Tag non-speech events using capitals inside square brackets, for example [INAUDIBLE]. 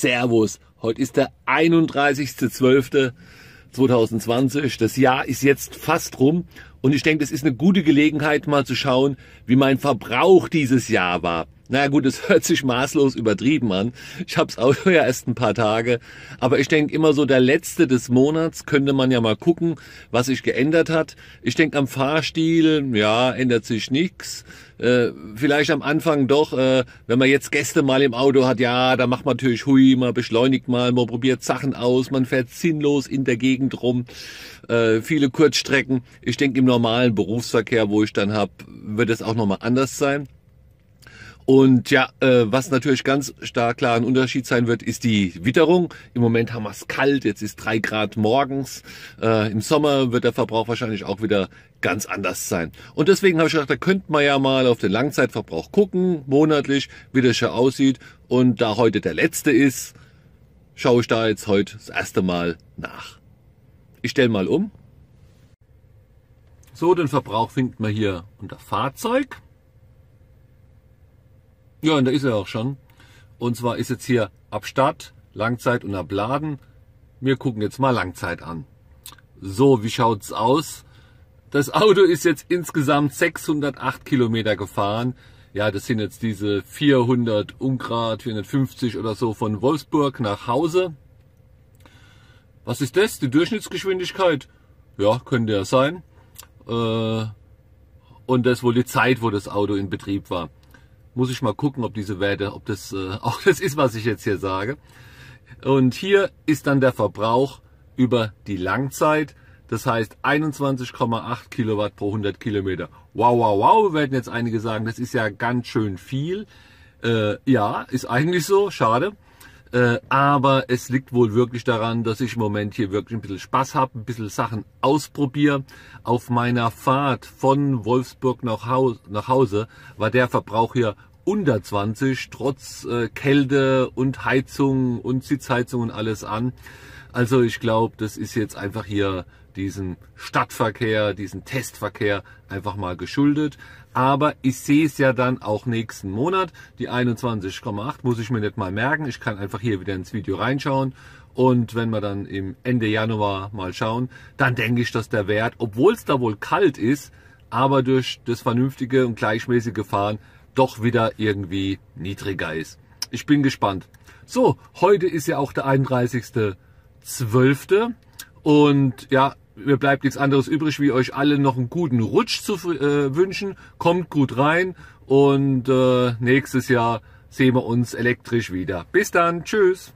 Servus. Heute ist der 31.12.2020. Das Jahr ist jetzt fast rum und ich denke, das ist eine gute Gelegenheit, mal zu schauen, wie mein Verbrauch dieses Jahr war. Na gut, es hört sich maßlos übertrieben an. Ich habe es auch [LAUGHS] ja erst ein paar Tage. Aber ich denke immer so, der letzte des Monats könnte man ja mal gucken, was sich geändert hat. Ich denke am Fahrstil, ja, ändert sich nichts. Äh, vielleicht am Anfang doch, äh, wenn man jetzt Gäste mal im Auto hat, ja, da macht man natürlich hui, man beschleunigt mal, man probiert Sachen aus, man fährt sinnlos in der Gegend rum, äh, viele Kurzstrecken. Ich denke, im normalen Berufsverkehr, wo ich dann hab, wird es auch nochmal anders sein. Und ja, äh, was natürlich ganz stark klar ein Unterschied sein wird, ist die Witterung. Im Moment haben wir es kalt, jetzt ist drei Grad morgens. Äh, Im Sommer wird der Verbrauch wahrscheinlich auch wieder ganz anders sein. Und deswegen habe ich gedacht, da könnte man ja mal auf den Langzeitverbrauch gucken, monatlich, wie das schon aussieht. Und da heute der letzte ist, schaue ich da jetzt heute das erste Mal nach. Ich stelle mal um. So, den Verbrauch findet man hier unter Fahrzeug. Ja, und da ist er auch schon. Und zwar ist jetzt hier ab Start, Langzeit und ab Laden. Wir gucken jetzt mal Langzeit an. So, wie schaut's aus? Das Auto ist jetzt insgesamt 608 Kilometer gefahren. Ja, das sind jetzt diese 400 Ungrad, 450 oder so von Wolfsburg nach Hause. Was ist das? Die Durchschnittsgeschwindigkeit? Ja, könnte ja sein. Äh, und das wohl die Zeit, wo das Auto in Betrieb war muss ich mal gucken, ob diese Werte, ob das äh, [LAUGHS] auch das ist, was ich jetzt hier sage. Und hier ist dann der Verbrauch über die Langzeit. Das heißt 21,8 Kilowatt pro 100 Kilometer. Wow, wow, wow, werden jetzt einige sagen, das ist ja ganz schön viel. Äh, ja, ist eigentlich so, schade. Äh, aber es liegt wohl wirklich daran, dass ich im Moment hier wirklich ein bisschen Spaß habe, ein bisschen Sachen ausprobiere. Auf meiner Fahrt von Wolfsburg nach, Haus, nach Hause war der Verbrauch hier unter 20, trotz äh, Kälte und Heizung und Sitzheizung und alles an. Also ich glaube, das ist jetzt einfach hier diesen Stadtverkehr, diesen Testverkehr einfach mal geschuldet. Aber ich sehe es ja dann auch nächsten Monat. Die 21,8 muss ich mir nicht mal merken. Ich kann einfach hier wieder ins Video reinschauen. Und wenn wir dann im Ende Januar mal schauen, dann denke ich, dass der Wert, obwohl es da wohl kalt ist, aber durch das vernünftige und gleichmäßige Fahren doch wieder irgendwie niedriger ist. Ich bin gespannt. So, heute ist ja auch der 31.12. Und ja, mir bleibt nichts anderes übrig, wie euch alle noch einen guten Rutsch zu äh, wünschen. Kommt gut rein und äh, nächstes Jahr sehen wir uns elektrisch wieder. Bis dann, tschüss.